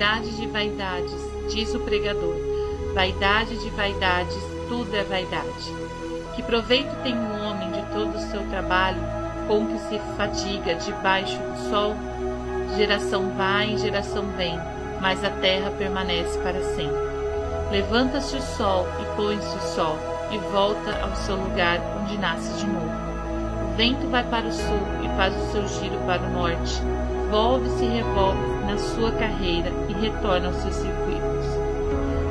Vaidade de vaidades, diz o pregador. Vaidade de vaidades, tudo é vaidade. Que proveito tem o homem de todo o seu trabalho, com que se fadiga debaixo do sol? Geração vai e geração vem, mas a terra permanece para sempre. Levanta-se o sol e põe-se o sol, e volta ao seu lugar onde nasce de novo. O vento vai para o sul e faz o seu giro para o norte. Volve-se e revolve na sua carreira e retorna aos seus circuitos.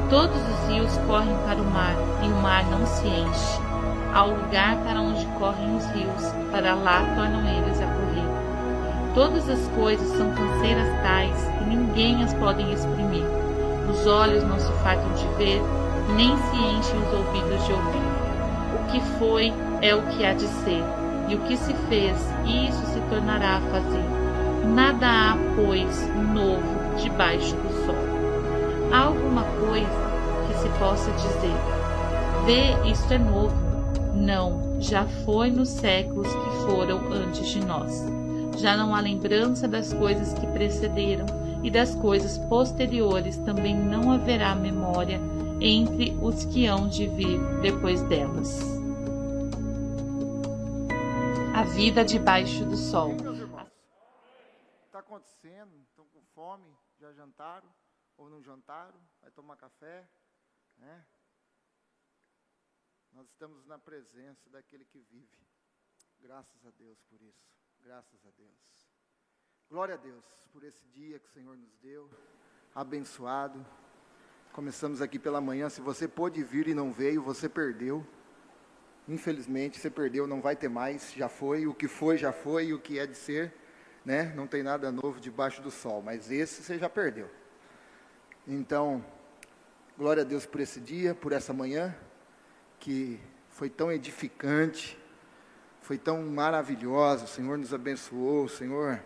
Todos os rios correm para o mar e o mar não se enche. Há o lugar para onde correm os rios, para lá tornam eles a correr. Todas as coisas são canseiras tais que ninguém as podem exprimir. Os olhos não se fartam de ver, nem se enchem os ouvidos de ouvir. O que foi é o que há de ser, e o que se fez, isso se tornará a fazer. Nada há, pois, novo debaixo do sol. Há alguma coisa que se possa dizer: Vê, isto é novo. Não, já foi nos séculos que foram antes de nós. Já não há lembrança das coisas que precederam, e das coisas posteriores também não haverá memória entre os que hão de vir depois delas. A vida debaixo do sol. Acontecendo? Estão com fome? Já jantaram? Ou não jantaram? Vai tomar café? Né? Nós estamos na presença daquele que vive. Graças a Deus por isso. Graças a Deus. Glória a Deus por esse dia que o Senhor nos deu. Abençoado. Começamos aqui pela manhã. Se você pôde vir e não veio, você perdeu. Infelizmente, você perdeu, não vai ter mais. Já foi. O que foi, já foi. O que é de ser, né? Não tem nada novo debaixo do sol. Mas esse você já perdeu. Então, glória a Deus por esse dia, por essa manhã, que foi tão edificante, foi tão maravilhosa. O Senhor nos abençoou. O Senhor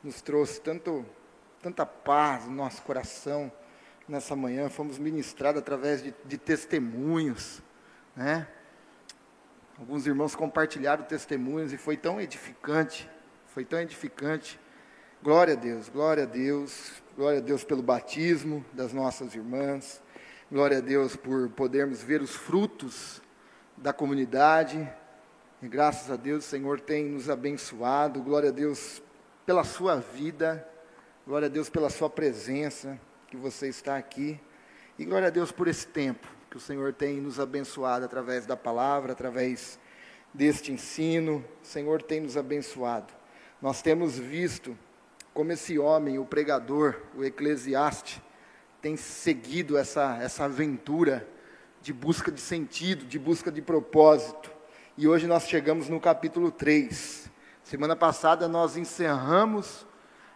nos trouxe tanto, tanta paz no nosso coração nessa manhã. Fomos ministrados através de, de testemunhos, né? Alguns irmãos compartilharam testemunhos e foi tão edificante, foi tão edificante. Glória a Deus, glória a Deus, glória a Deus pelo batismo das nossas irmãs. Glória a Deus por podermos ver os frutos da comunidade. E graças a Deus o Senhor tem nos abençoado. Glória a Deus pela sua vida. Glória a Deus pela sua presença, que você está aqui. E glória a Deus por esse tempo que o Senhor tem nos abençoado através da palavra, através deste ensino. O Senhor tem nos abençoado. Nós temos visto como esse homem, o pregador, o eclesiaste, tem seguido essa, essa aventura de busca de sentido, de busca de propósito. E hoje nós chegamos no capítulo 3. Semana passada nós encerramos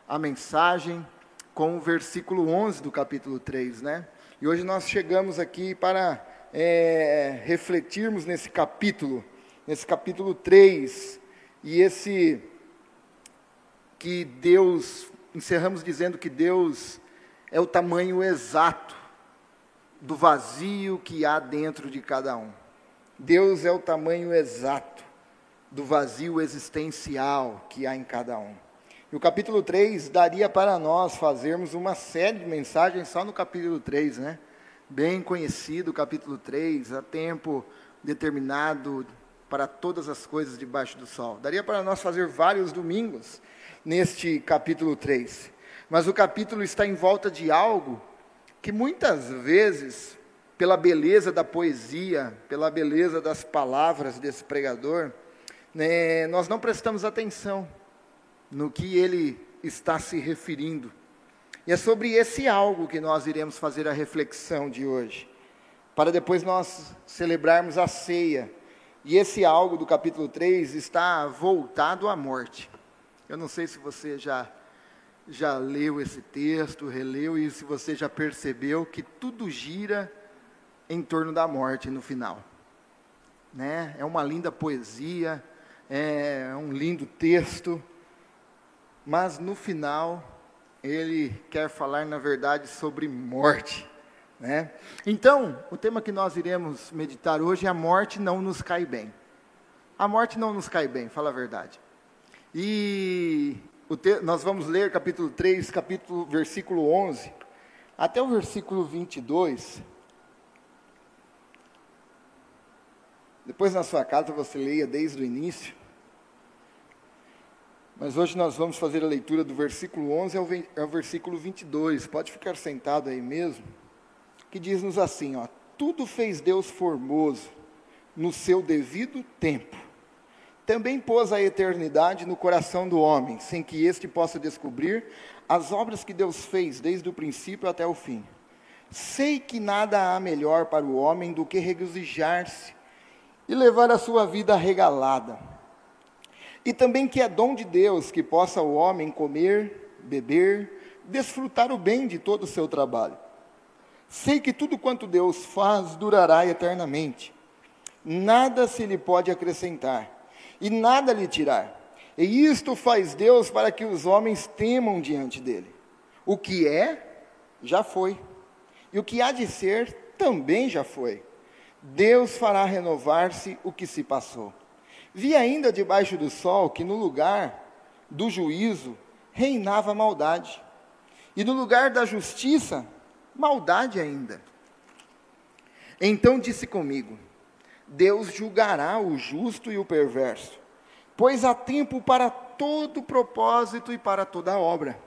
a mensagem com o versículo 11 do capítulo 3, né? E hoje nós chegamos aqui para é, refletirmos nesse capítulo, nesse capítulo 3, e esse que Deus, encerramos dizendo que Deus é o tamanho exato do vazio que há dentro de cada um. Deus é o tamanho exato do vazio existencial que há em cada um. E o capítulo 3 daria para nós fazermos uma série de mensagens só no capítulo 3, né? Bem conhecido o capítulo 3, há tempo determinado para todas as coisas debaixo do sol. Daria para nós fazer vários domingos neste capítulo 3. Mas o capítulo está em volta de algo que muitas vezes, pela beleza da poesia, pela beleza das palavras desse pregador, né, nós não prestamos atenção no que ele está se referindo. E é sobre esse algo que nós iremos fazer a reflexão de hoje, para depois nós celebrarmos a ceia. E esse algo do capítulo 3 está voltado à morte. Eu não sei se você já já leu esse texto, releu e se você já percebeu que tudo gira em torno da morte no final. Né? É uma linda poesia, é um lindo texto, mas no final ele quer falar, na verdade, sobre morte. Né? Então, o tema que nós iremos meditar hoje é a morte não nos cai bem. A morte não nos cai bem, fala a verdade. E te, nós vamos ler capítulo 3, capítulo, versículo 11. até o versículo 22. Depois na sua casa você leia desde o início. Mas hoje nós vamos fazer a leitura do versículo 11 ao, versículo 22. Pode ficar sentado aí mesmo. Que diz-nos assim, ó: Tudo fez Deus formoso no seu devido tempo. Também pôs a eternidade no coração do homem, sem que este possa descobrir as obras que Deus fez desde o princípio até o fim. Sei que nada há melhor para o homem do que regozijar-se e levar a sua vida regalada. E também que é dom de Deus que possa o homem comer, beber, desfrutar o bem de todo o seu trabalho. Sei que tudo quanto Deus faz durará eternamente. Nada se lhe pode acrescentar e nada lhe tirar. E isto faz Deus para que os homens temam diante dele. O que é, já foi. E o que há de ser, também já foi. Deus fará renovar-se o que se passou. Vi ainda debaixo do sol que no lugar do juízo reinava maldade, e no lugar da justiça, maldade ainda. Então disse comigo: Deus julgará o justo e o perverso, pois há tempo para todo propósito e para toda obra.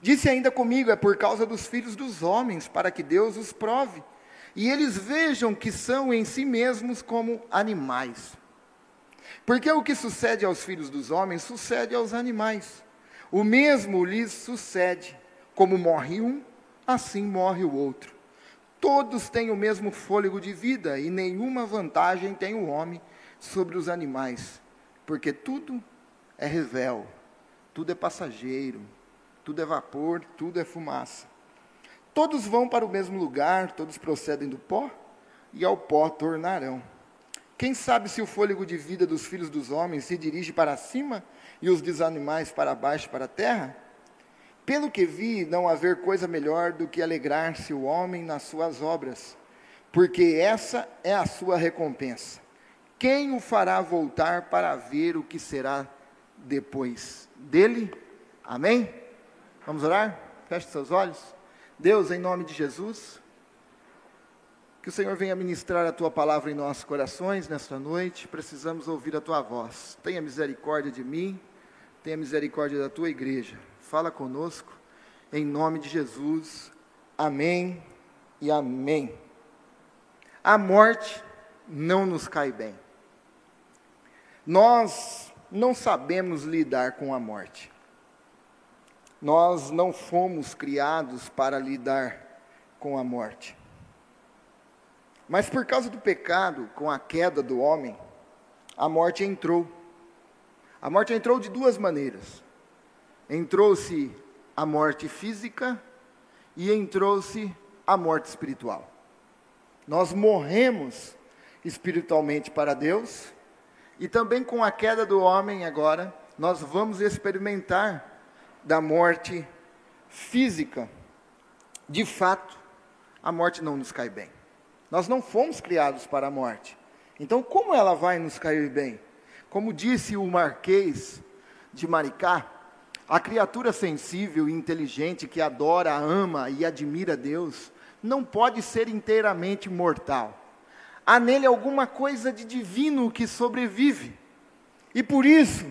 Disse ainda comigo: é por causa dos filhos dos homens, para que Deus os prove e eles vejam que são em si mesmos como animais. Porque o que sucede aos filhos dos homens sucede aos animais. O mesmo lhes sucede. Como morre um, assim morre o outro. Todos têm o mesmo fôlego de vida e nenhuma vantagem tem o homem sobre os animais, porque tudo é revel, tudo é passageiro, tudo é vapor, tudo é fumaça. Todos vão para o mesmo lugar, todos procedem do pó, e ao pó tornarão. Quem sabe se o fôlego de vida dos filhos dos homens se dirige para cima e os dos animais para baixo, para a terra? Pelo que vi, não haver coisa melhor do que alegrar-se o homem nas suas obras, porque essa é a sua recompensa. Quem o fará voltar para ver o que será depois dele? Amém? Vamos orar? Feche seus olhos. Deus, em nome de Jesus, que o Senhor venha ministrar a tua palavra em nossos corações nesta noite. Precisamos ouvir a tua voz. Tenha misericórdia de mim, tenha misericórdia da tua igreja. Fala conosco, em nome de Jesus. Amém e amém. A morte não nos cai bem. Nós não sabemos lidar com a morte. Nós não fomos criados para lidar com a morte. Mas por causa do pecado, com a queda do homem, a morte entrou. A morte entrou de duas maneiras. Entrou-se a morte física e entrou-se a morte espiritual. Nós morremos espiritualmente para Deus e também com a queda do homem agora, nós vamos experimentar da morte física. De fato, a morte não nos cai bem. Nós não fomos criados para a morte. Então, como ela vai nos cair bem? Como disse o Marquês de Maricá, a criatura sensível e inteligente que adora, ama e admira Deus não pode ser inteiramente mortal. Há nele alguma coisa de divino que sobrevive. E por isso,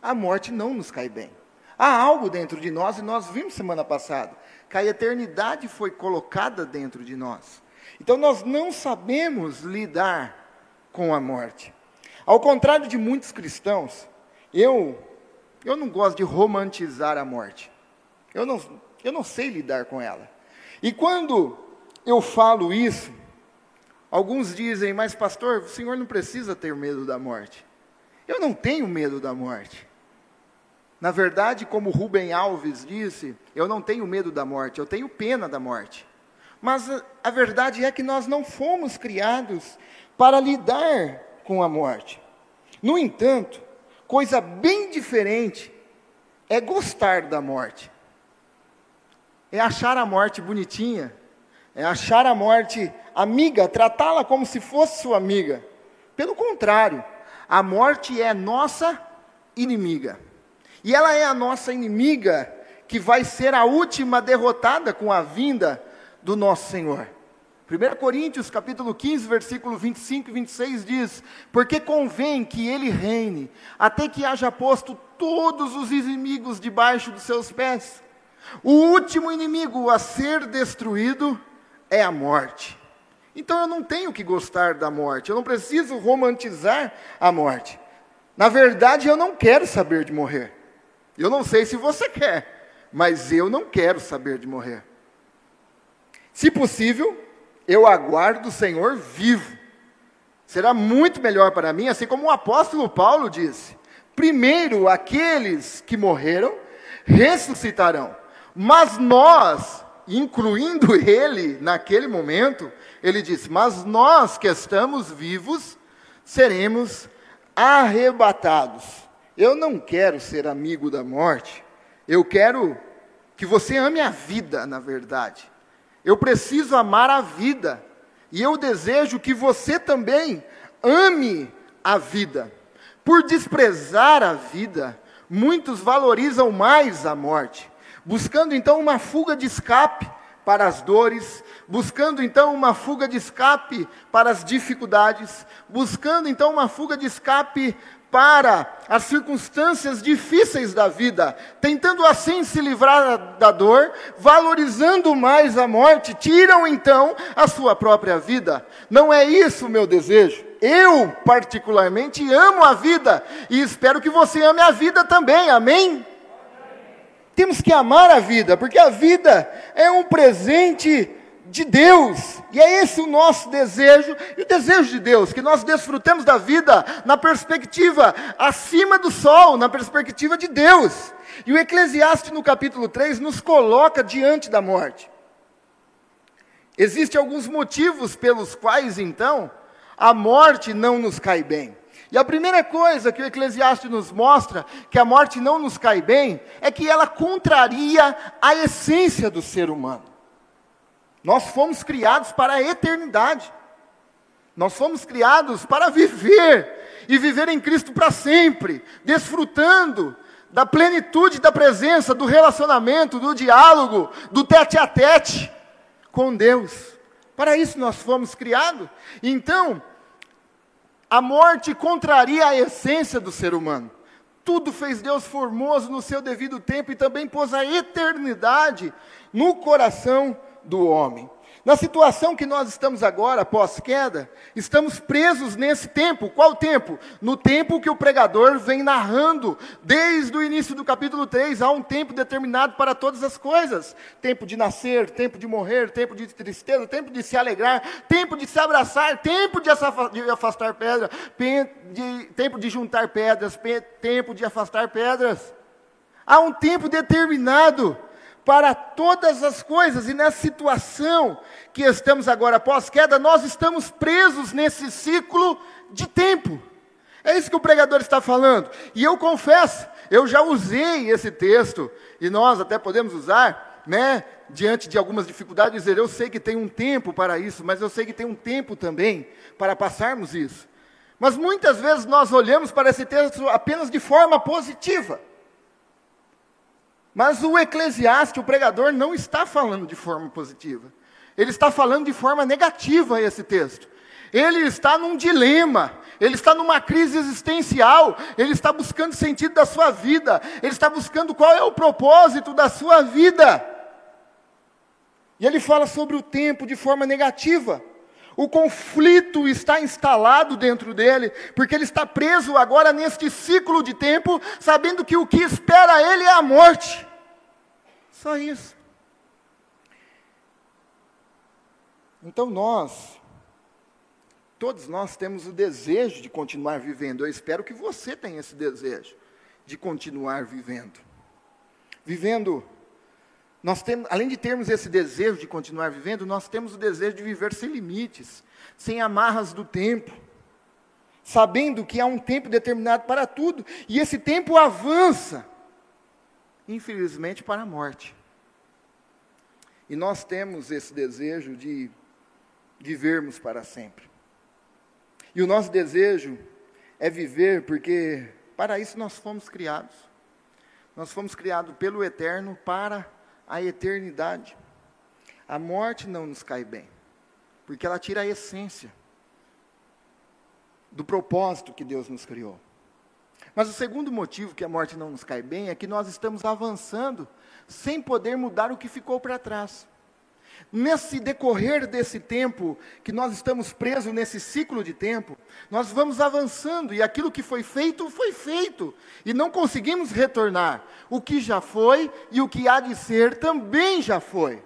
a morte não nos cai bem. Há algo dentro de nós, e nós vimos semana passada, que a eternidade foi colocada dentro de nós. Então nós não sabemos lidar com a morte. Ao contrário de muitos cristãos, eu, eu não gosto de romantizar a morte. Eu não, eu não sei lidar com ela. E quando eu falo isso, alguns dizem, mas pastor, o senhor não precisa ter medo da morte. Eu não tenho medo da morte. Na verdade, como Rubem Alves disse, eu não tenho medo da morte, eu tenho pena da morte. Mas a, a verdade é que nós não fomos criados para lidar com a morte. No entanto, coisa bem diferente é gostar da morte. É achar a morte bonitinha, é achar a morte amiga, tratá-la como se fosse sua amiga. Pelo contrário, a morte é nossa inimiga. E ela é a nossa inimiga que vai ser a última derrotada com a vinda do nosso Senhor. 1 Coríntios capítulo 15, versículo 25 e 26 diz: Porque convém que ele reine, até que haja posto todos os inimigos debaixo dos seus pés. O último inimigo a ser destruído é a morte. Então eu não tenho que gostar da morte, eu não preciso romantizar a morte. Na verdade, eu não quero saber de morrer. Eu não sei se você quer, mas eu não quero saber de morrer. Se possível, eu aguardo o Senhor vivo. Será muito melhor para mim, assim como o apóstolo Paulo disse: primeiro aqueles que morreram ressuscitarão, mas nós, incluindo ele naquele momento, ele disse: Mas nós que estamos vivos seremos arrebatados. Eu não quero ser amigo da morte, eu quero que você ame a vida, na verdade. Eu preciso amar a vida. E eu desejo que você também ame a vida. Por desprezar a vida, muitos valorizam mais a morte, buscando então uma fuga de escape para as dores, buscando então uma fuga de escape para as dificuldades, buscando então uma fuga de escape para as circunstâncias difíceis da vida, tentando assim se livrar da dor, valorizando mais a morte, tiram então a sua própria vida. Não é isso o meu desejo. Eu, particularmente, amo a vida e espero que você ame a vida também, amém? Temos que amar a vida, porque a vida é um presente de Deus. E é esse o nosso desejo e o desejo de Deus, que nós desfrutemos da vida na perspectiva acima do sol, na perspectiva de Deus. E o Eclesiastes no capítulo 3 nos coloca diante da morte. Existem alguns motivos pelos quais então a morte não nos cai bem. E a primeira coisa que o Eclesiastes nos mostra, que a morte não nos cai bem, é que ela contraria a essência do ser humano. Nós fomos criados para a eternidade. Nós fomos criados para viver e viver em Cristo para sempre, desfrutando da plenitude da presença, do relacionamento, do diálogo, do tete a tete com Deus. Para isso nós fomos criados. Então, a morte contraria a essência do ser humano. Tudo fez Deus formoso no seu devido tempo e também pôs a eternidade no coração do homem. Na situação que nós estamos agora, pós-queda, estamos presos nesse tempo. Qual tempo? No tempo que o pregador vem narrando, desde o início do capítulo 3, há um tempo determinado para todas as coisas: tempo de nascer, tempo de morrer, tempo de tristeza, tempo de se alegrar, tempo de se abraçar, tempo de afastar pedras, tempo de juntar pedras, tempo de afastar pedras. Há um tempo determinado para todas as coisas, e nessa situação que estamos agora pós-queda, nós estamos presos nesse ciclo de tempo. É isso que o pregador está falando. E eu confesso, eu já usei esse texto, e nós até podemos usar, né, diante de algumas dificuldades, dizer: eu sei que tem um tempo para isso, mas eu sei que tem um tempo também para passarmos isso. Mas muitas vezes nós olhamos para esse texto apenas de forma positiva. Mas o Eclesiastes, o pregador, não está falando de forma positiva. Ele está falando de forma negativa esse texto. Ele está num dilema, ele está numa crise existencial, ele está buscando sentido da sua vida, ele está buscando qual é o propósito da sua vida. E ele fala sobre o tempo de forma negativa. O conflito está instalado dentro dele, porque ele está preso agora neste ciclo de tempo, sabendo que o que espera ele é a morte. Só isso. Então nós, todos nós temos o desejo de continuar vivendo. Eu espero que você tenha esse desejo de continuar vivendo. Vivendo, nós temos, além de termos esse desejo de continuar vivendo, nós temos o desejo de viver sem limites, sem amarras do tempo, sabendo que há um tempo determinado para tudo, e esse tempo avança infelizmente, para a morte. E nós temos esse desejo de vivermos para sempre. E o nosso desejo é viver porque para isso nós fomos criados. Nós fomos criados pelo eterno para a eternidade. A morte não nos cai bem, porque ela tira a essência do propósito que Deus nos criou. Mas o segundo motivo que a morte não nos cai bem é que nós estamos avançando sem poder mudar o que ficou para trás. Nesse decorrer desse tempo, que nós estamos presos nesse ciclo de tempo, nós vamos avançando e aquilo que foi feito, foi feito, e não conseguimos retornar. O que já foi e o que há de ser também já foi.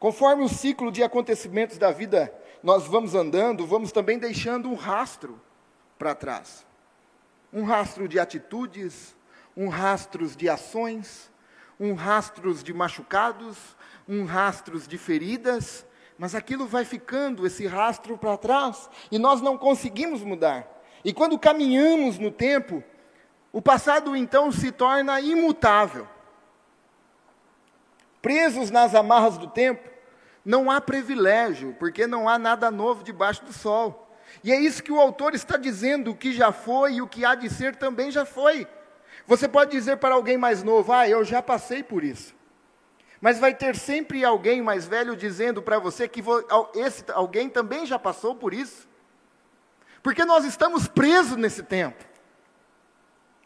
Conforme o ciclo de acontecimentos da vida nós vamos andando, vamos também deixando um rastro para trás. Um rastro de atitudes, um rastro de ações, um rastros de machucados, um rastros de feridas, mas aquilo vai ficando, esse rastro para trás, e nós não conseguimos mudar. E quando caminhamos no tempo, o passado então se torna imutável. Presos nas amarras do tempo, não há privilégio, porque não há nada novo debaixo do sol. E é isso que o autor está dizendo: o que já foi e o que há de ser também já foi. Você pode dizer para alguém mais novo: Ah, eu já passei por isso. Mas vai ter sempre alguém mais velho dizendo para você que esse alguém também já passou por isso. Porque nós estamos presos nesse tempo.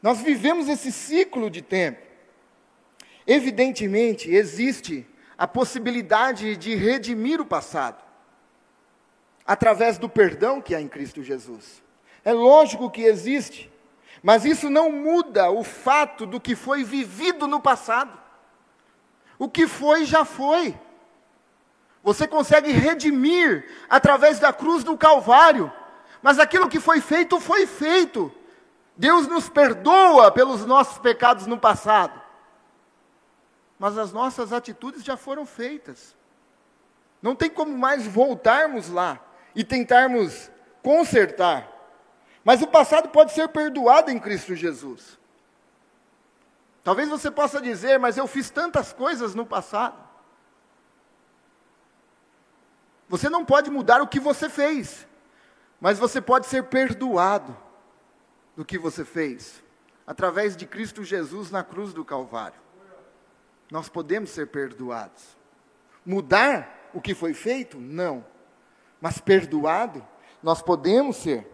Nós vivemos esse ciclo de tempo. Evidentemente, existe a possibilidade de redimir o passado através do perdão que há em Cristo Jesus. É lógico que existe. Mas isso não muda o fato do que foi vivido no passado. O que foi, já foi. Você consegue redimir através da cruz do Calvário. Mas aquilo que foi feito, foi feito. Deus nos perdoa pelos nossos pecados no passado. Mas as nossas atitudes já foram feitas. Não tem como mais voltarmos lá e tentarmos consertar. Mas o passado pode ser perdoado em Cristo Jesus. Talvez você possa dizer, mas eu fiz tantas coisas no passado. Você não pode mudar o que você fez, mas você pode ser perdoado do que você fez, através de Cristo Jesus na cruz do Calvário. Nós podemos ser perdoados. Mudar o que foi feito? Não. Mas perdoado, nós podemos ser.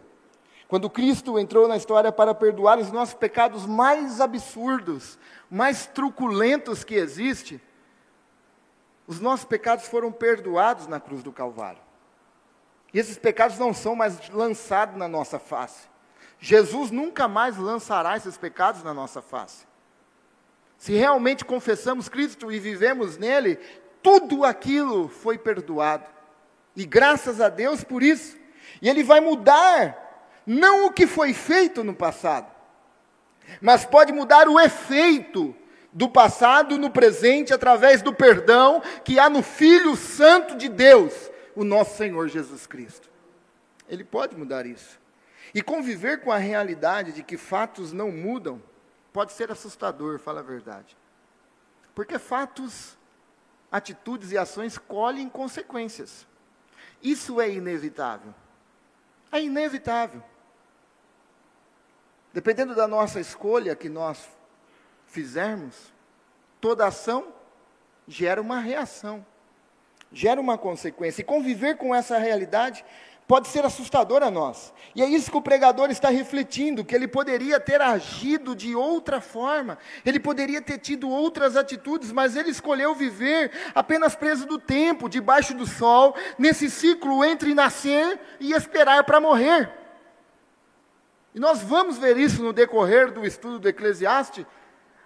Quando Cristo entrou na história para perdoar os nossos pecados mais absurdos, mais truculentos que existe, os nossos pecados foram perdoados na cruz do Calvário. E esses pecados não são mais lançados na nossa face. Jesus nunca mais lançará esses pecados na nossa face. Se realmente confessamos Cristo e vivemos nele, tudo aquilo foi perdoado. E graças a Deus por isso. E ele vai mudar não o que foi feito no passado, mas pode mudar o efeito do passado no presente através do perdão que há no Filho Santo de Deus, o nosso Senhor Jesus Cristo. Ele pode mudar isso. E conviver com a realidade de que fatos não mudam pode ser assustador, fala a verdade. Porque fatos, atitudes e ações colhem consequências. Isso é inevitável. É inevitável. Dependendo da nossa escolha que nós fizermos, toda ação gera uma reação, gera uma consequência. E conviver com essa realidade pode ser assustador a nós. E é isso que o pregador está refletindo, que ele poderia ter agido de outra forma, ele poderia ter tido outras atitudes, mas ele escolheu viver apenas preso do tempo, debaixo do sol, nesse ciclo entre nascer e esperar para morrer. E nós vamos ver isso no decorrer do estudo do Eclesiastes,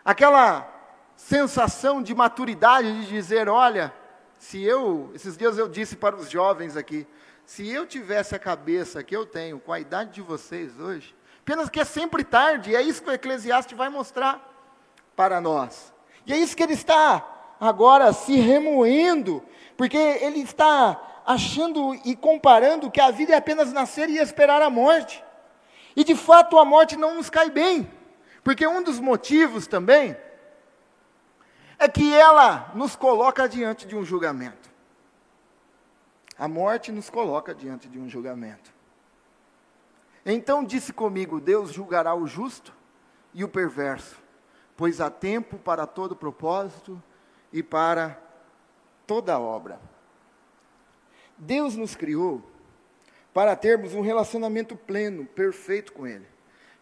aquela sensação de maturidade de dizer, olha, se eu, esses dias eu disse para os jovens aqui, se eu tivesse a cabeça que eu tenho com a idade de vocês hoje, apenas que é sempre tarde, é isso que o Eclesiastes vai mostrar para nós. E é isso que ele está agora se remoendo, porque ele está achando e comparando que a vida é apenas nascer e esperar a morte. E de fato a morte não nos cai bem, porque um dos motivos também é que ela nos coloca diante de um julgamento. A morte nos coloca diante de um julgamento. Então disse comigo: Deus julgará o justo e o perverso, pois há tempo para todo propósito e para toda obra. Deus nos criou para termos um relacionamento pleno, perfeito com Ele.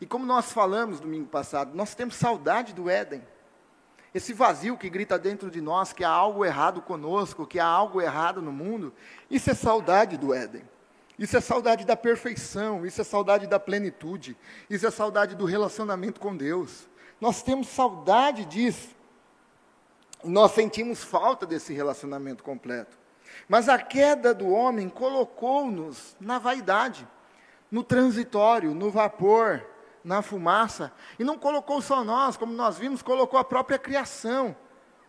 E como nós falamos domingo passado, nós temos saudade do Éden. Esse vazio que grita dentro de nós que há algo errado conosco, que há algo errado no mundo, isso é saudade do Éden. Isso é saudade da perfeição, isso é saudade da plenitude, isso é saudade do relacionamento com Deus. Nós temos saudade disso. Nós sentimos falta desse relacionamento completo. Mas a queda do homem colocou-nos na vaidade, no transitório, no vapor, na fumaça. E não colocou só nós, como nós vimos, colocou a própria criação.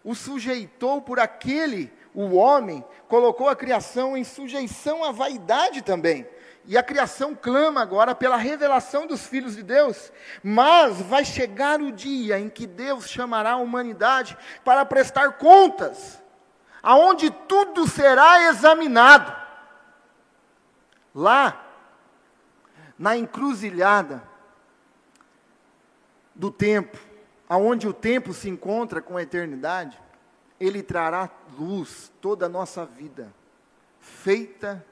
O sujeitou por aquele, o homem, colocou a criação em sujeição à vaidade também. E a criação clama agora pela revelação dos filhos de Deus. Mas vai chegar o dia em que Deus chamará a humanidade para prestar contas, aonde tudo será examinado. Lá, na encruzilhada, do tempo, aonde o tempo se encontra com a eternidade, ele trará luz toda a nossa vida, feita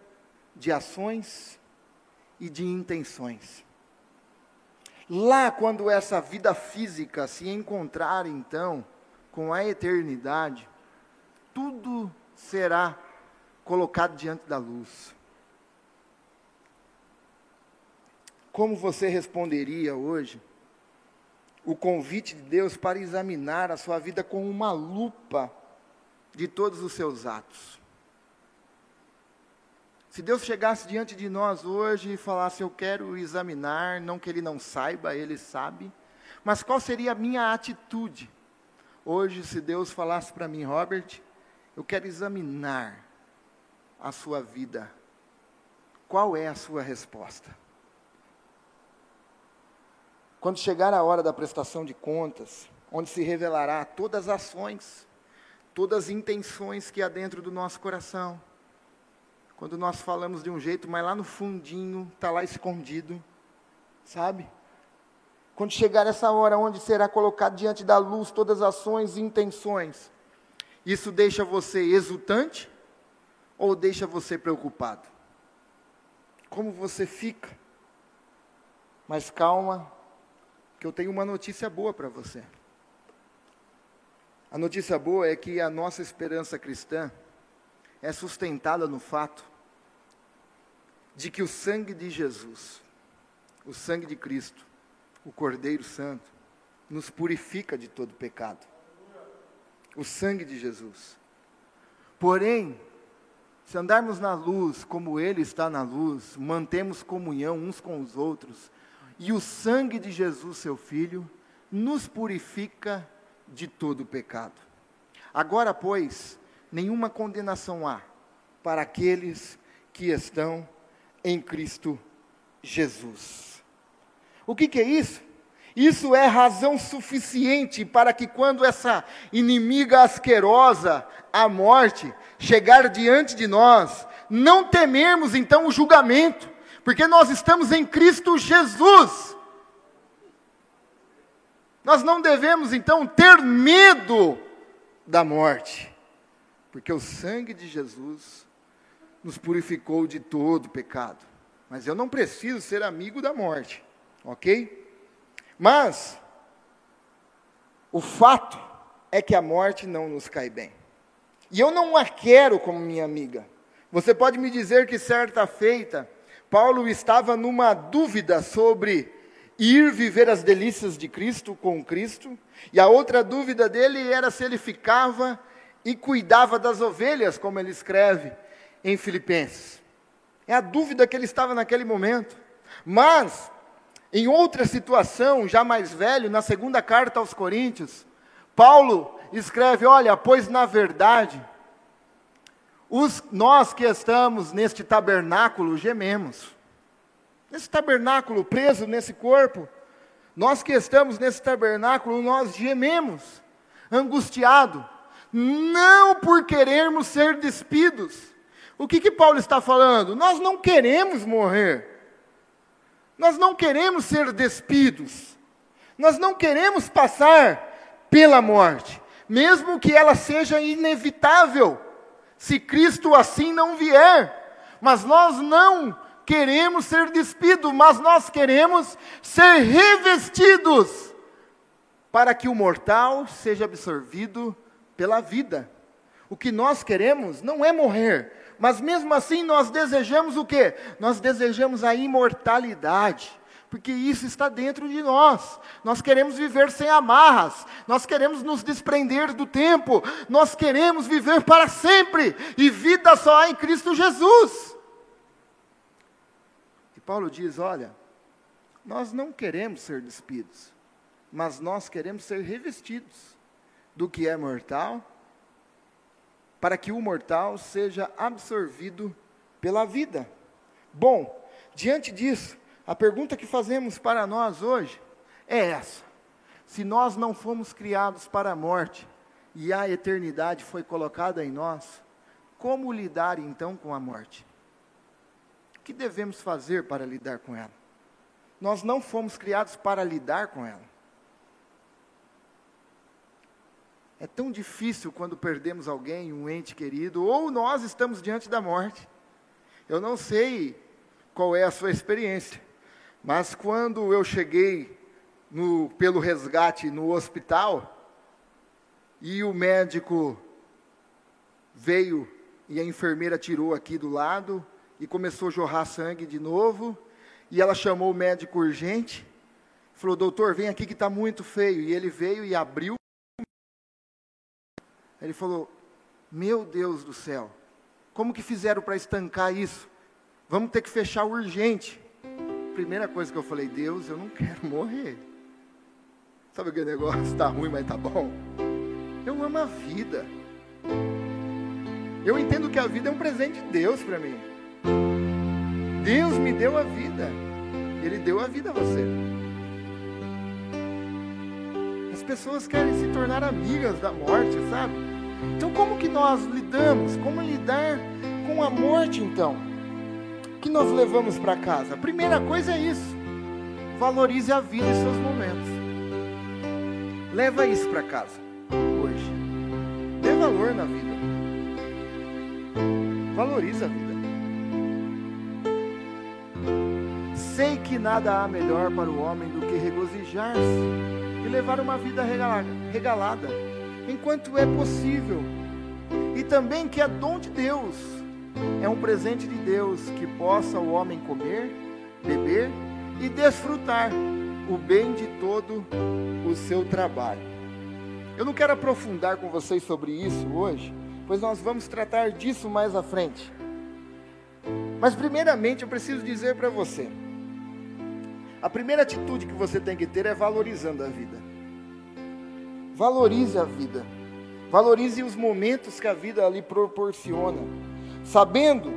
de ações e de intenções. Lá, quando essa vida física se encontrar, então, com a eternidade, tudo será colocado diante da luz. Como você responderia hoje o convite de Deus para examinar a sua vida com uma lupa de todos os seus atos. Se Deus chegasse diante de nós hoje e falasse, eu quero examinar, não que Ele não saiba, Ele sabe, mas qual seria a minha atitude? Hoje, se Deus falasse para mim, Robert, eu quero examinar a sua vida, qual é a sua resposta? Quando chegar a hora da prestação de contas, onde se revelará todas as ações, todas as intenções que há dentro do nosso coração. Quando nós falamos de um jeito, mas lá no fundinho está lá escondido, sabe? Quando chegar essa hora onde será colocado diante da luz todas as ações e intenções, isso deixa você exultante ou deixa você preocupado? Como você fica? Mas calma, que eu tenho uma notícia boa para você. A notícia boa é que a nossa esperança cristã é sustentada no fato de que o sangue de Jesus, o sangue de Cristo, o Cordeiro Santo, nos purifica de todo pecado. O sangue de Jesus. Porém, se andarmos na luz como Ele está na luz, mantemos comunhão uns com os outros, e o sangue de Jesus, seu Filho, nos purifica de todo pecado. Agora, pois, nenhuma condenação há para aqueles que estão em Cristo Jesus. O que, que é isso? Isso é razão suficiente para que, quando essa inimiga asquerosa, a morte, chegar diante de nós, não tememos então o julgamento, porque nós estamos em Cristo Jesus. Nós não devemos então ter medo da morte, porque o sangue de Jesus nos purificou de todo pecado. Mas eu não preciso ser amigo da morte, ok? Mas, o fato é que a morte não nos cai bem. E eu não a quero como minha amiga. Você pode me dizer que certa feita Paulo estava numa dúvida sobre ir viver as delícias de Cristo com Cristo, e a outra dúvida dele era se ele ficava e cuidava das ovelhas, como ele escreve em Filipenses. É a dúvida que ele estava naquele momento. Mas, em outra situação, já mais velho, na segunda carta aos Coríntios, Paulo escreve: Olha, pois na verdade, os, nós que estamos neste tabernáculo gememos. Nesse tabernáculo preso nesse corpo, nós que estamos nesse tabernáculo, nós gememos, angustiado, não por querermos ser despidos. O que que Paulo está falando? Nós não queremos morrer. Nós não queremos ser despidos. Nós não queremos passar pela morte, mesmo que ela seja inevitável, se Cristo assim não vier. Mas nós não queremos ser despidos, mas nós queremos ser revestidos para que o mortal seja absorvido pela vida. O que nós queremos não é morrer, mas mesmo assim nós desejamos o quê? Nós desejamos a imortalidade, porque isso está dentro de nós. Nós queremos viver sem amarras, nós queremos nos desprender do tempo, nós queremos viver para sempre, e vida só há em Cristo Jesus. E Paulo diz: olha, nós não queremos ser despidos, mas nós queremos ser revestidos do que é mortal para que o mortal seja absorvido pela vida. Bom, diante disso, a pergunta que fazemos para nós hoje é essa: se nós não fomos criados para a morte e a eternidade foi colocada em nós, como lidar então com a morte? O que devemos fazer para lidar com ela? Nós não fomos criados para lidar com ela. É tão difícil quando perdemos alguém, um ente querido, ou nós estamos diante da morte. Eu não sei qual é a sua experiência, mas quando eu cheguei no, pelo resgate no hospital, e o médico veio e a enfermeira tirou aqui do lado e começou a jorrar sangue de novo, e ela chamou o médico urgente, falou: Doutor, vem aqui que está muito feio. E ele veio e abriu ele falou: Meu Deus do céu, como que fizeram para estancar isso? Vamos ter que fechar urgente. Primeira coisa que eu falei: Deus, eu não quero morrer. Sabe aquele negócio? Está ruim, mas está bom. Eu amo a vida. Eu entendo que a vida é um presente de Deus para mim. Deus me deu a vida. Ele deu a vida a você. As pessoas querem se tornar amigas da morte, sabe? Então, como que nós lidamos? Como lidar com a morte, então? Que nós levamos para casa? A primeira coisa é isso. Valorize a vida e seus momentos. Leva isso para casa hoje. Dê valor na vida. Valorize a vida. Sei que nada há melhor para o homem do que regozijar-se e levar uma vida regalada enquanto é possível. E também que é dom de Deus, é um presente de Deus que possa o homem comer, beber e desfrutar o bem de todo o seu trabalho. Eu não quero aprofundar com vocês sobre isso hoje, pois nós vamos tratar disso mais à frente. Mas, primeiramente, eu preciso dizer para você: a primeira atitude que você tem que ter é valorizando a vida. Valorize a vida. Valorize os momentos que a vida lhe proporciona, sabendo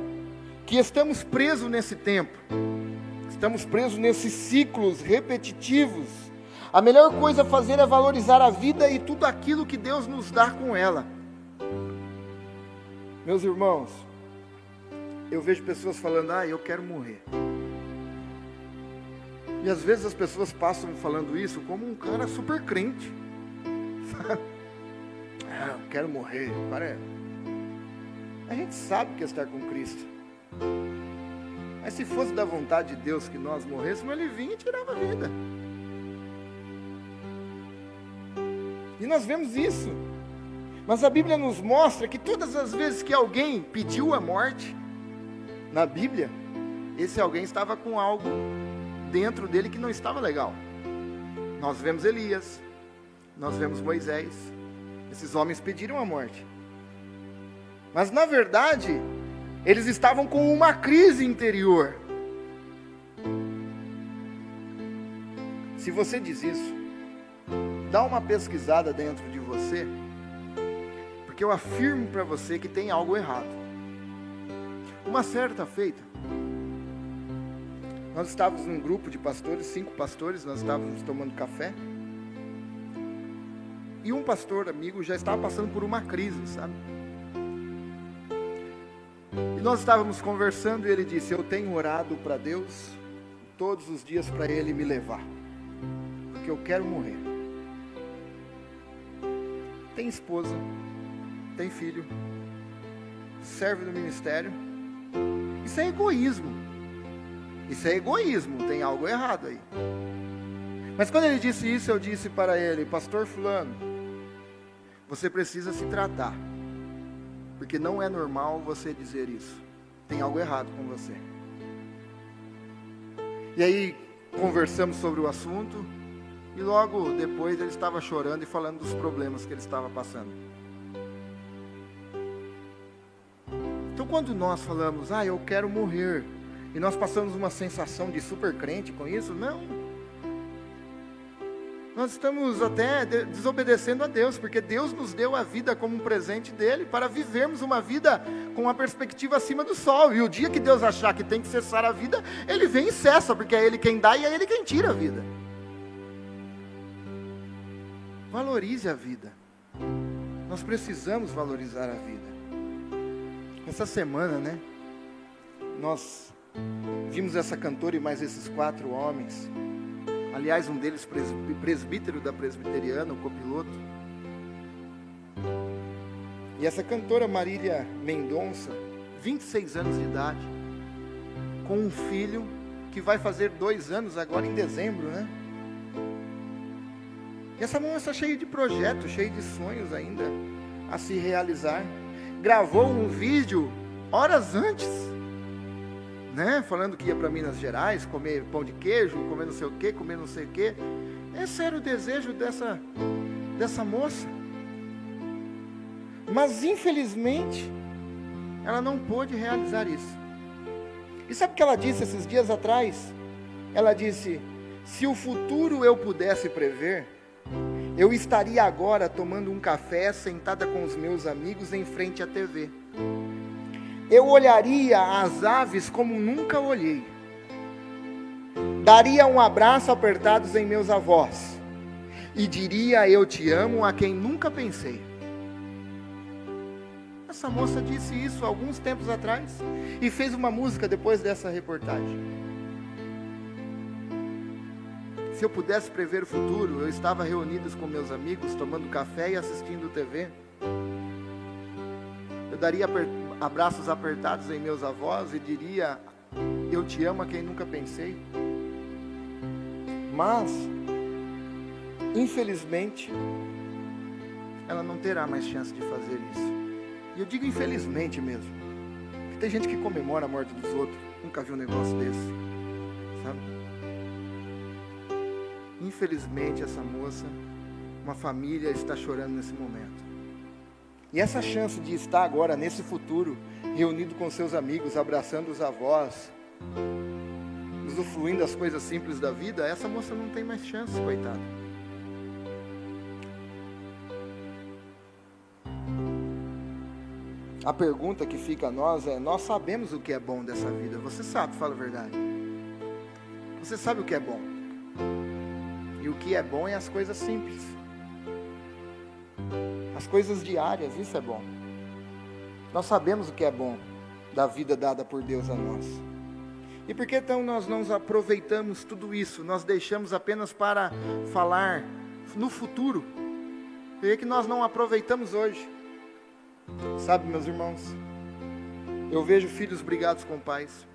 que estamos presos nesse tempo. Estamos presos nesses ciclos repetitivos. A melhor coisa a fazer é valorizar a vida e tudo aquilo que Deus nos dá com ela. Meus irmãos, eu vejo pessoas falando: "Ah, eu quero morrer". E às vezes as pessoas passam falando isso como um cara super crente. ah, eu quero morrer. É... A gente sabe que é estar com Cristo. Mas se fosse da vontade de Deus que nós morrêssemos, Ele vinha e tirava a vida. E nós vemos isso. Mas a Bíblia nos mostra que todas as vezes que alguém pediu a morte, na Bíblia, esse alguém estava com algo dentro dele que não estava legal. Nós vemos Elias, nós vemos Moisés. Esses homens pediram a morte. Mas na verdade, eles estavam com uma crise interior. Se você diz isso, dá uma pesquisada dentro de você, porque eu afirmo para você que tem algo errado. Uma certa feita, nós estávamos num grupo de pastores, cinco pastores, nós estávamos tomando café. E um pastor amigo já estava passando por uma crise, sabe? E nós estávamos conversando e ele disse: Eu tenho orado para Deus todos os dias para Ele me levar. porque eu quero morrer. Tem esposa, tem filho, serve no ministério. Isso é egoísmo. Isso é egoísmo, tem algo errado aí. Mas quando ele disse isso, eu disse para ele, pastor fulano, você precisa se tratar. Porque não é normal você dizer isso. Tem algo errado com você. E aí conversamos sobre o assunto e logo depois ele estava chorando e falando dos problemas que ele estava passando. Então quando nós falamos, ah, eu quero morrer, e nós passamos uma sensação de super crente com isso, não. Nós estamos até desobedecendo a Deus, porque Deus nos deu a vida como um presente dele para vivermos uma vida com uma perspectiva acima do sol. E o dia que Deus achar que tem que cessar a vida, ele vem e cessa, porque é ele quem dá e é ele quem tira a vida. Valorize a vida. Nós precisamos valorizar a vida. Essa semana, né? Nós vimos essa cantora e mais esses quatro homens Aliás, um deles presbítero da presbiteriana, o copiloto. E essa cantora Marília Mendonça, 26 anos de idade, com um filho que vai fazer dois anos agora em dezembro, né? E essa moça cheia de projetos, cheia de sonhos ainda a se realizar. Gravou um vídeo horas antes né? Falando que ia para Minas Gerais comer pão de queijo, comer não sei o que, comer não sei o que. Esse era o desejo dessa, dessa moça. Mas infelizmente, ela não pôde realizar isso. E sabe o que ela disse esses dias atrás? Ela disse: se o futuro eu pudesse prever, eu estaria agora tomando um café sentada com os meus amigos em frente à TV eu olharia as aves como nunca olhei. Daria um abraço apertados em meus avós. E diria eu te amo a quem nunca pensei. Essa moça disse isso alguns tempos atrás e fez uma música depois dessa reportagem. Se eu pudesse prever o futuro, eu estava reunidos com meus amigos, tomando café e assistindo TV. Eu daria abraços apertados em meus avós e diria: Eu te amo a quem nunca pensei. Mas, infelizmente, ela não terá mais chance de fazer isso. E eu digo infelizmente mesmo. Porque tem gente que comemora a morte dos outros. Nunca viu um negócio desse. Sabe? Infelizmente, essa moça, uma família está chorando nesse momento. E essa chance de estar agora, nesse futuro, reunido com seus amigos, abraçando os avós, usufruindo das coisas simples da vida, essa moça não tem mais chance, coitada. A pergunta que fica a nós é: nós sabemos o que é bom dessa vida. Você sabe, fala a verdade. Você sabe o que é bom. E o que é bom é as coisas simples as coisas diárias, isso é bom. Nós sabemos o que é bom da vida dada por Deus a nós. E por que então nós não aproveitamos tudo isso? Nós deixamos apenas para falar no futuro. Por que, que nós não aproveitamos hoje? Sabe, meus irmãos, eu vejo filhos brigados com pais.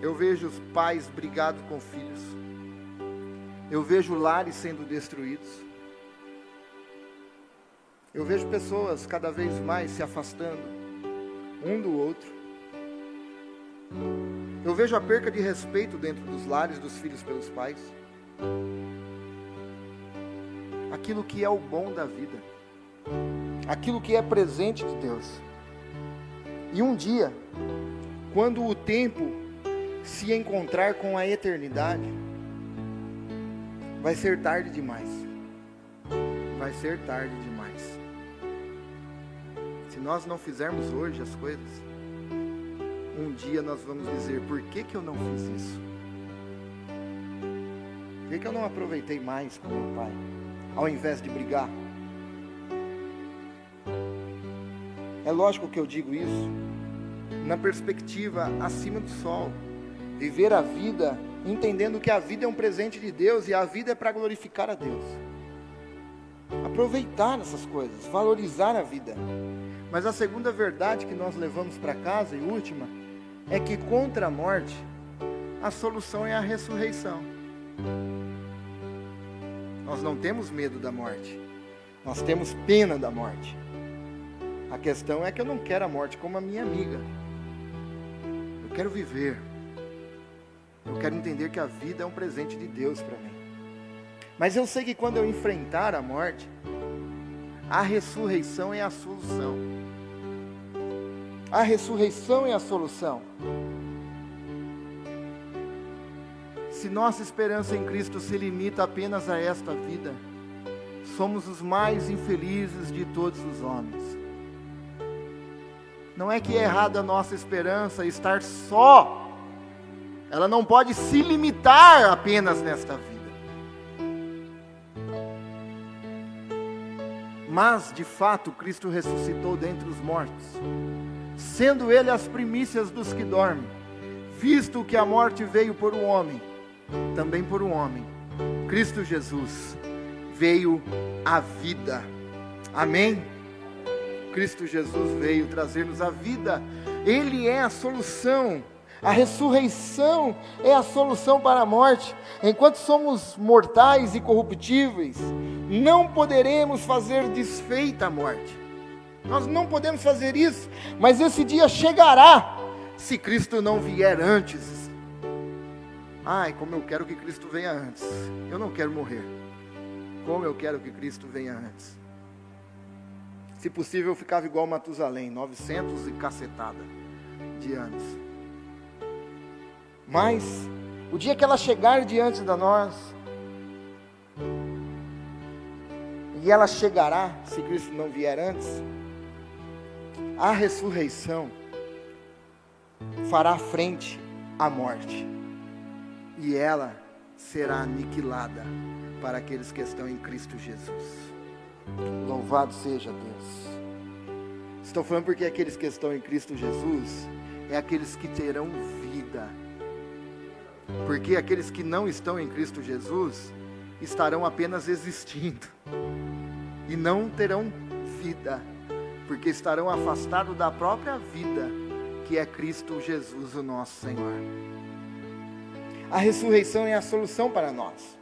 Eu vejo os pais brigados com filhos. Eu vejo lares sendo destruídos. Eu vejo pessoas cada vez mais se afastando um do outro. Eu vejo a perca de respeito dentro dos lares dos filhos pelos pais. Aquilo que é o bom da vida. Aquilo que é presente de Deus. E um dia, quando o tempo se encontrar com a eternidade, vai ser tarde demais. Vai ser tarde demais nós não fizermos hoje as coisas, um dia nós vamos dizer: por que, que eu não fiz isso? Por que, que eu não aproveitei mais com meu pai, ao invés de brigar? É lógico que eu digo isso na perspectiva acima do sol, viver a vida entendendo que a vida é um presente de Deus e a vida é para glorificar a Deus. Aproveitar essas coisas, valorizar a vida. Mas a segunda verdade que nós levamos para casa e última é que contra a morte, a solução é a ressurreição. Nós não temos medo da morte, nós temos pena da morte. A questão é que eu não quero a morte como a minha amiga. Eu quero viver. Eu quero entender que a vida é um presente de Deus para mim. Mas eu sei que quando eu enfrentar a morte, a ressurreição é a solução. A ressurreição é a solução. Se nossa esperança em Cristo se limita apenas a esta vida, somos os mais infelizes de todos os homens. Não é que é errada a nossa esperança estar só, ela não pode se limitar apenas nesta vida. Mas, de fato, Cristo ressuscitou dentre os mortos sendo ele as primícias dos que dormem, visto que a morte veio por um homem, também por um homem, Cristo Jesus, veio a vida. Amém? Cristo Jesus veio trazer-nos a vida, Ele é a solução. A ressurreição é a solução para a morte. Enquanto somos mortais e corruptíveis, não poderemos fazer desfeita a morte. Nós não podemos fazer isso, mas esse dia chegará se Cristo não vier antes. Ai, como eu quero que Cristo venha antes. Eu não quero morrer. Como eu quero que Cristo venha antes. Se possível, eu ficava igual Matusalém, 900 e cacetada de anos. Mas, o dia que ela chegar diante de nós, e ela chegará, se Cristo não vier antes, a ressurreição fará frente à morte, e ela será aniquilada para aqueles que estão em Cristo Jesus. Louvado seja Deus. Estou falando porque aqueles que estão em Cristo Jesus é aqueles que terão vida. Porque aqueles que não estão em Cristo Jesus estarão apenas existindo e não terão vida porque estarão afastados da própria vida, que é Cristo Jesus, o nosso Senhor. A ressurreição é a solução para nós,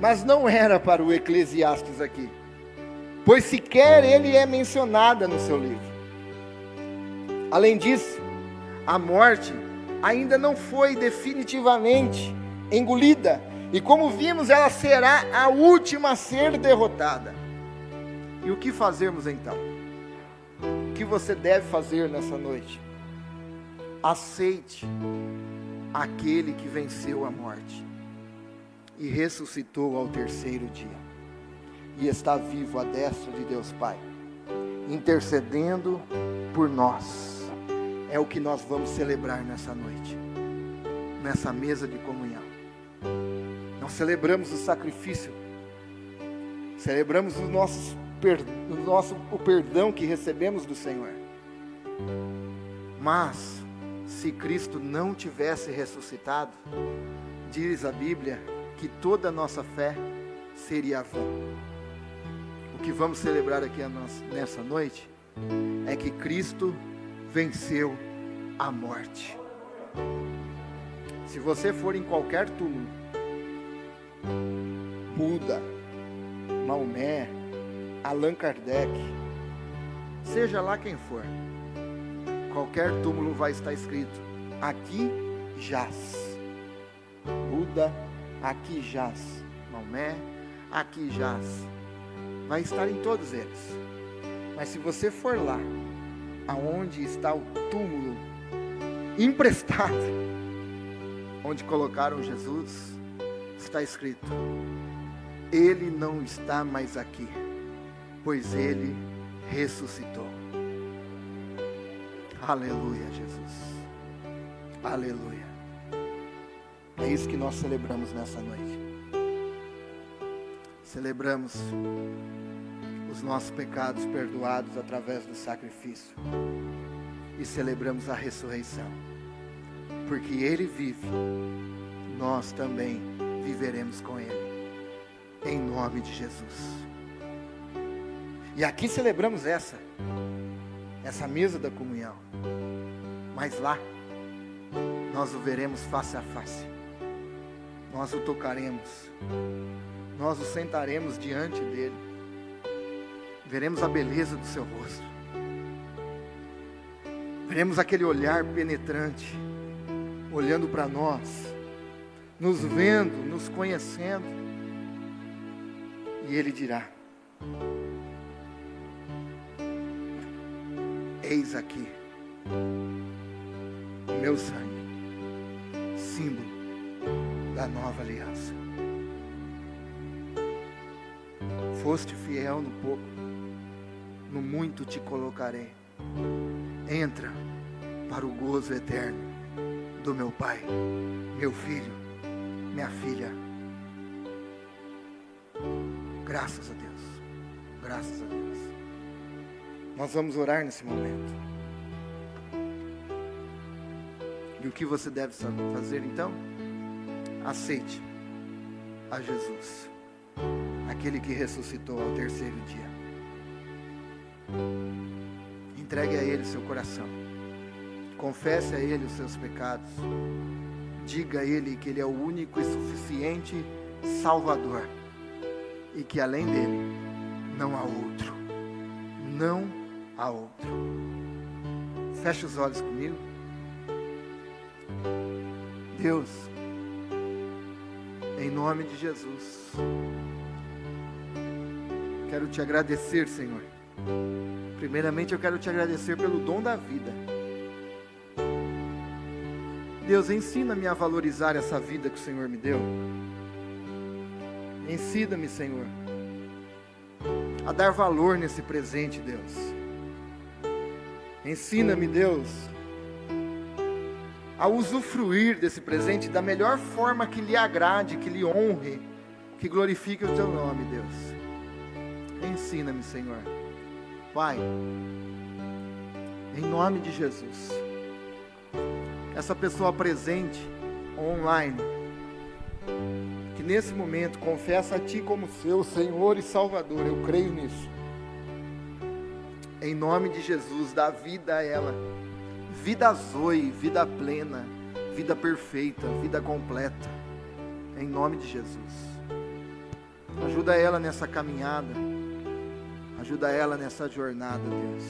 mas não era para o Eclesiastes aqui, pois sequer ele é mencionada no seu livro. Além disso, a morte ainda não foi definitivamente engolida, e como vimos, ela será a última a ser derrotada. E o que fazermos então? que você deve fazer nessa noite? Aceite aquele que venceu a morte e ressuscitou ao terceiro dia, e está vivo à destra de Deus Pai, intercedendo por nós. É o que nós vamos celebrar nessa noite, nessa mesa de comunhão. Nós celebramos o sacrifício, celebramos o nosso o perdão que recebemos do Senhor. Mas se Cristo não tivesse ressuscitado, diz a Bíblia que toda a nossa fé seria vã. O que vamos celebrar aqui nessa noite é que Cristo venceu a morte. Se você for em qualquer túmulo, Buda, Maomé, Allan Kardec, seja lá quem for, qualquer túmulo vai estar escrito: aqui jaz. Buda, aqui jaz. Maomé, aqui jaz. Vai estar em todos eles. Mas se você for lá, aonde está o túmulo emprestado, onde colocaram Jesus, está escrito: Ele não está mais aqui pois ele ressuscitou. Aleluia, Jesus. Aleluia. É isso que nós celebramos nessa noite. Celebramos os nossos pecados perdoados através do sacrifício. E celebramos a ressurreição. Porque Ele vive, nós também viveremos com Ele, em nome de Jesus. E aqui celebramos essa, essa mesa da comunhão, mas lá nós o veremos face a face, nós o tocaremos, nós o sentaremos diante dele, veremos a beleza do seu rosto, veremos aquele olhar penetrante, olhando para nós, nos vendo, nos conhecendo, e ele dirá: Eis aqui o meu sangue, símbolo da nova aliança. Foste fiel no pouco, no muito te colocarei. Entra para o gozo eterno do meu Pai, meu filho, minha filha. Graças a Deus, graças a Deus. Nós vamos orar nesse momento. E o que você deve fazer então? Aceite a Jesus, aquele que ressuscitou ao terceiro dia. Entregue a Ele seu coração. Confesse a Ele os seus pecados. Diga a Ele que Ele é o único e suficiente Salvador e que além dele não há outro. Não há outro. Feche os olhos comigo. Deus, em nome de Jesus, quero te agradecer, Senhor. Primeiramente, eu quero te agradecer pelo dom da vida. Deus, ensina-me a valorizar essa vida que o Senhor me deu. Ensina-me, Senhor, a dar valor nesse presente, Deus. Ensina-me, Deus, a usufruir desse presente da melhor forma que lhe agrade, que lhe honre, que glorifique o teu nome, Deus. Ensina-me, Senhor. Pai, em nome de Jesus, essa pessoa presente online, que nesse momento confessa a Ti como seu Senhor e Salvador, eu creio nisso. Em nome de Jesus, dá vida a ela, vida zoe, vida plena, vida perfeita, vida completa, em nome de Jesus. Ajuda ela nessa caminhada, ajuda ela nessa jornada, Deus.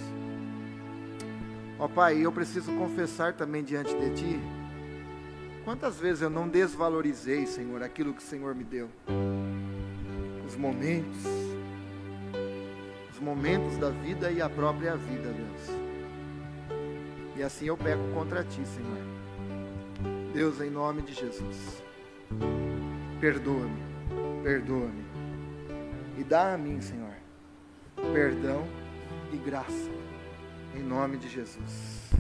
Ó Pai, eu preciso confessar também diante de Ti Quantas vezes eu não desvalorizei, Senhor, aquilo que o Senhor me deu? Os momentos, os momentos da vida e a própria vida, Deus. E assim eu peco contra Ti, Senhor. Deus, em nome de Jesus, perdoa-me, perdoa-me. E dá a mim, Senhor, perdão e graça, em nome de Jesus.